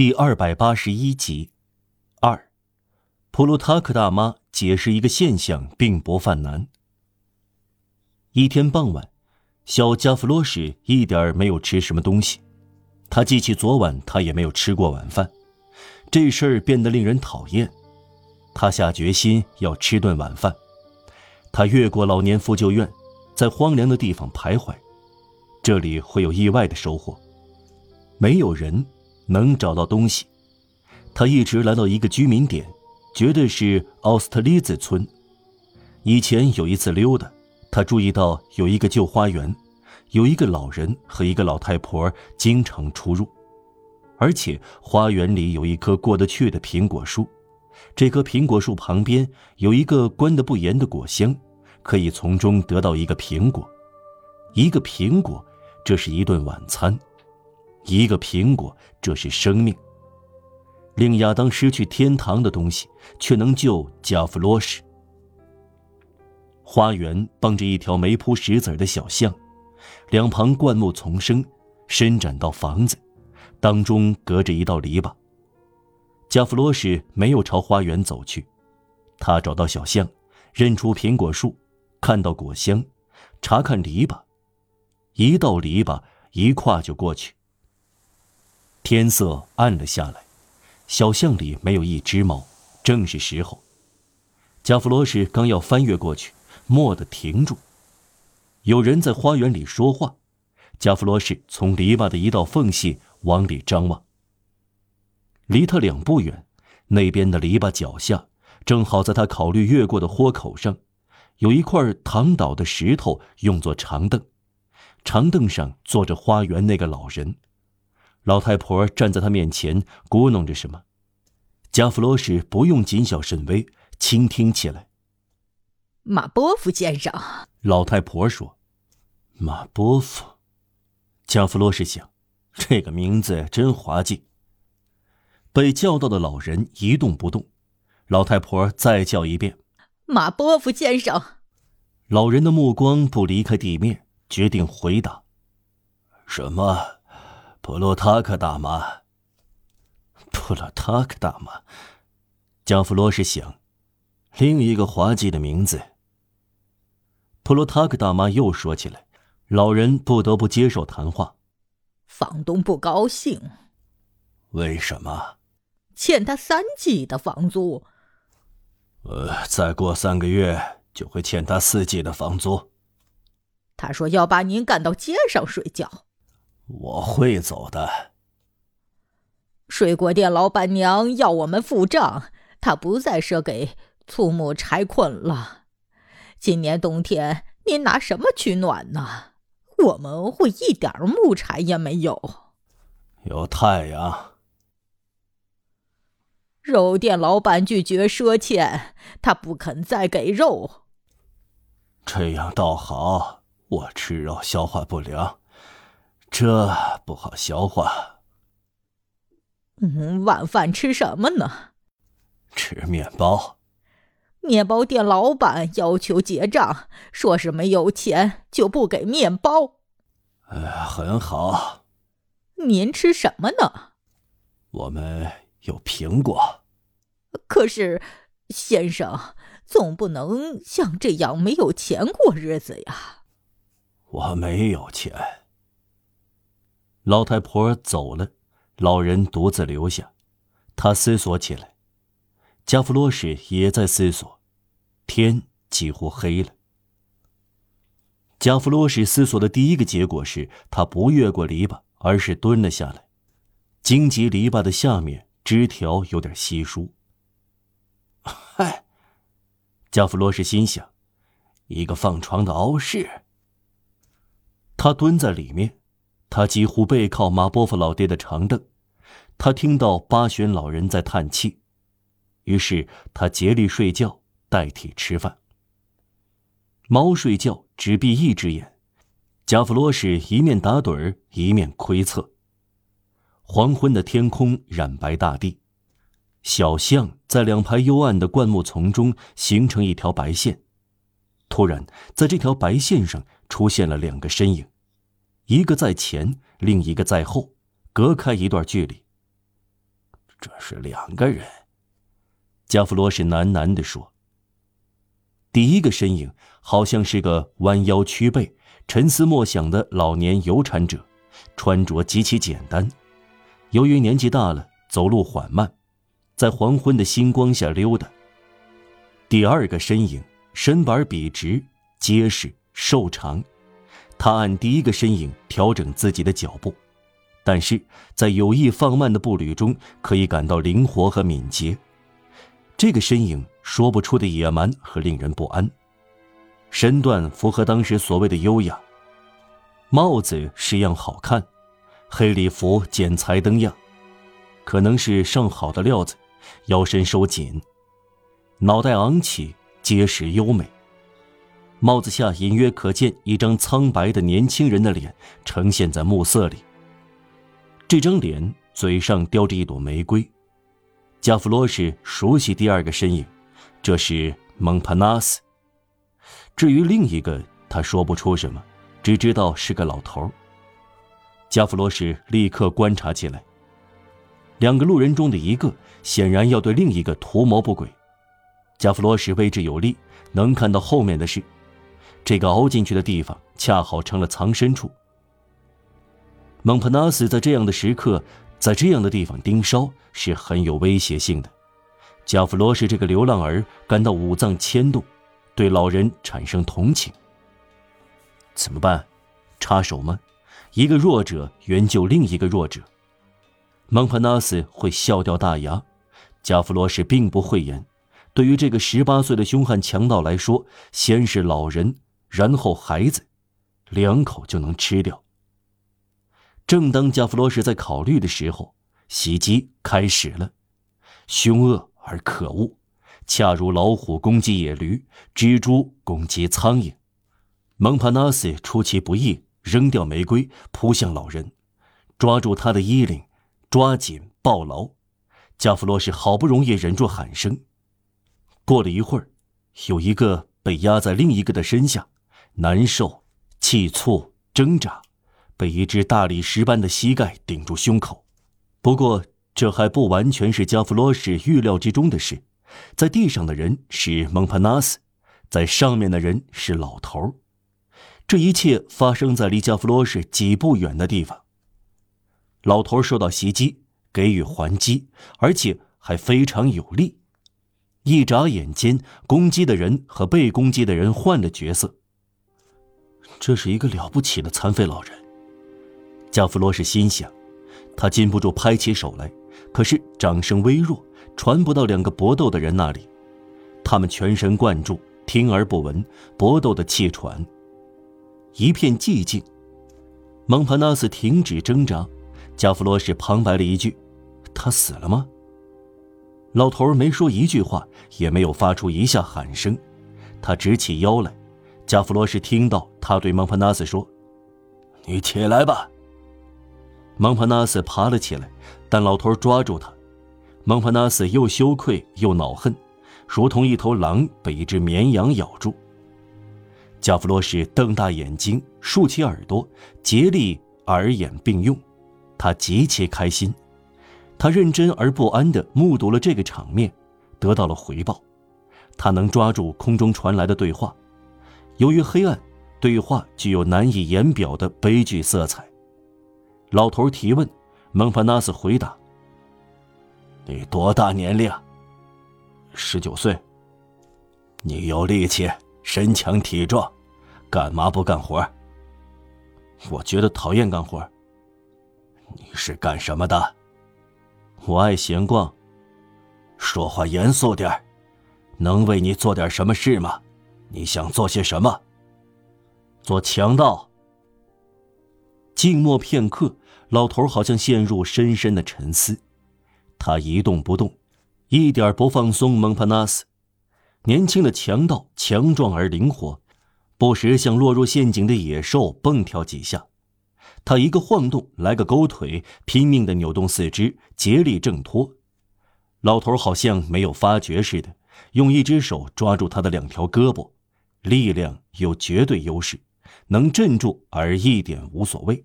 第二百八十一集，二，普鲁塔克大妈解释一个现象并不犯难。一天傍晚，小加弗罗什一点儿没有吃什么东西，他记起昨晚他也没有吃过晚饭，这事儿变得令人讨厌。他下决心要吃顿晚饭。他越过老年妇救院，在荒凉的地方徘徊，这里会有意外的收获。没有人。能找到东西，他一直来到一个居民点，绝对是奥斯特利兹村。以前有一次溜达，他注意到有一个旧花园，有一个老人和一个老太婆经常出入，而且花园里有一棵过得去的苹果树，这棵苹果树旁边有一个关得不严的果箱，可以从中得到一个苹果，一个苹果，这是一顿晚餐。一个苹果，这是生命。令亚当失去天堂的东西，却能救加弗罗什。花园傍着一条没铺石子的小巷，两旁灌木丛生，伸展到房子，当中隔着一道篱笆。加弗罗什没有朝花园走去，他找到小巷，认出苹果树，看到果香，查看篱笆，一道篱笆一跨就过去。天色暗了下来，小巷里没有一只猫，正是时候。加弗罗什刚要翻越过去，蓦地停住。有人在花园里说话。加弗罗什从篱笆的一道缝隙往里张望。离他两步远，那边的篱笆脚下，正好在他考虑越过的豁口上，有一块躺倒的石头，用作长凳。长凳上坐着花园那个老人。老太婆站在他面前，咕哝着什么。加弗罗什不用谨小慎微，倾听起来。马波夫先生，老太婆说：“马波夫。”加弗罗什想，这个名字真滑稽。被叫到的老人一动不动。老太婆再叫一遍：“马波夫先生。”老人的目光不离开地面，决定回答：“什么？”普洛塔克大妈。普洛塔克大妈，加弗罗什想，另一个滑稽的名字。普洛塔克大妈又说起来，老人不得不接受谈话。房东不高兴。为什么？欠他三季的房租。呃，再过三个月就会欠他四季的房租。他说要把您赶到街上睡觉。我会走的。水果店老板娘要我们付账，她不再赊给粗木柴捆了。今年冬天您拿什么取暖呢？我们会一点木柴也没有。有太阳。肉店老板拒绝赊欠，他不肯再给肉。这样倒好，我吃肉消化不良。这不好消化。嗯，晚饭吃什么呢？吃面包。面包店老板要求结账，说是没有钱就不给面包。呃，很好。您吃什么呢？我们有苹果。可是，先生总不能像这样没有钱过日子呀。我没有钱。老太婆走了，老人独自留下。他思索起来，加弗罗什也在思索。天几乎黑了。加弗罗什思索的第一个结果是他不越过篱笆，而是蹲了下来。荆棘篱笆的下面枝条有点稀疏。嗨，加弗罗什心想，一个放床的凹室。他蹲在里面。他几乎背靠马波夫老爹的长凳，他听到巴选老人在叹气，于是他竭力睡觉代替吃饭。猫睡觉只闭一只眼，加弗罗什一面打盹儿一面窥测。黄昏的天空染白大地，小巷在两排幽暗的灌木丛中形成一条白线。突然，在这条白线上出现了两个身影。一个在前，另一个在后，隔开一段距离。这是两个人。加弗罗什喃喃地说。第一个身影好像是个弯腰屈背、沉思默想的老年游产者，穿着极其简单。由于年纪大了，走路缓慢，在黄昏的星光下溜达。第二个身影身板笔直、结实、瘦长，他按第一个身影调整自己的脚步，但是在有意放慢的步履中，可以感到灵活和敏捷。这个身影。说不出的野蛮和令人不安，身段符合当时所谓的优雅，帽子式样好看，黑礼服剪裁灯样，可能是上好的料子，腰身收紧，脑袋昂起，结实优美。帽子下隐约可见一张苍白的年轻人的脸呈现在暮色里，这张脸嘴上叼着一朵玫瑰。加弗罗什熟悉第二个身影。这是蒙帕纳斯。至于另一个，他说不出什么，只知道是个老头。加弗罗什立刻观察起来。两个路人中的一个显然要对另一个图谋不轨。加弗罗什位置有利，能看到后面的事。这个凹进去的地方恰好成了藏身处。蒙帕纳斯在这样的时刻，在这样的地方盯梢是很有威胁性的。加弗罗什这个流浪儿感到五脏牵动，对老人产生同情。怎么办？插手吗？一个弱者援救另一个弱者。蒙帕纳斯会笑掉大牙。加弗罗什并不讳言。对于这个十八岁的凶悍强盗来说，先是老人，然后孩子，两口就能吃掉。正当加弗罗什在考虑的时候，袭击开始了，凶恶。而可恶，恰如老虎攻击野驴，蜘蛛攻击苍蝇。蒙帕纳斯出其不意，扔掉玫瑰，扑向老人，抓住他的衣领，抓紧抱牢。加弗罗什好不容易忍住喊声。过了一会儿，有一个被压在另一个的身下，难受、气促、挣扎，被一只大理石般的膝盖顶住胸口。不过。这还不完全是加弗罗什预料之中的事，在地上的人是蒙帕纳斯，在上面的人是老头。这一切发生在离加弗罗什几步远的地方。老头受到袭击，给予还击，而且还非常有力。一眨眼间，攻击的人和被攻击的人换了角色。这是一个了不起的残废老人，加弗罗什心想，他禁不住拍起手来。可是掌声微弱，传不到两个搏斗的人那里。他们全神贯注，听而不闻，搏斗的气喘。一片寂静。蒙帕纳斯停止挣扎。加弗罗什旁白了一句：“他死了吗？”老头没说一句话，也没有发出一下喊声。他直起腰来。加弗罗什听到他对蒙帕纳斯说：“你起来吧。”蒙帕纳斯爬了起来。但老头抓住他，蒙帕纳斯又羞愧又恼恨，如同一头狼被一只绵羊咬住。加弗罗什瞪大眼睛，竖起耳朵，竭力耳眼并用，他极其开心。他认真而不安地目睹了这个场面，得到了回报。他能抓住空中传来的对话，由于黑暗，对话具有难以言表的悲剧色彩。老头提问。蒙帕纳斯回答：“你多大年龄？十九岁。你有力气，身强体壮，干嘛不干活？我觉得讨厌干活。你是干什么的？我爱闲逛。说话严肃点能为你做点什么事吗？你想做些什么？做强盗。静默片刻。老头好像陷入深深的沉思，他一动不动，一点不放松。蒙帕纳斯，年轻的强盗，强壮而灵活，不时像落入陷阱的野兽蹦跳几下。他一个晃动，来个勾腿，拼命的扭动四肢，竭力挣脱。老头好像没有发觉似的，用一只手抓住他的两条胳膊，力量有绝对优势，能镇住而一点无所谓。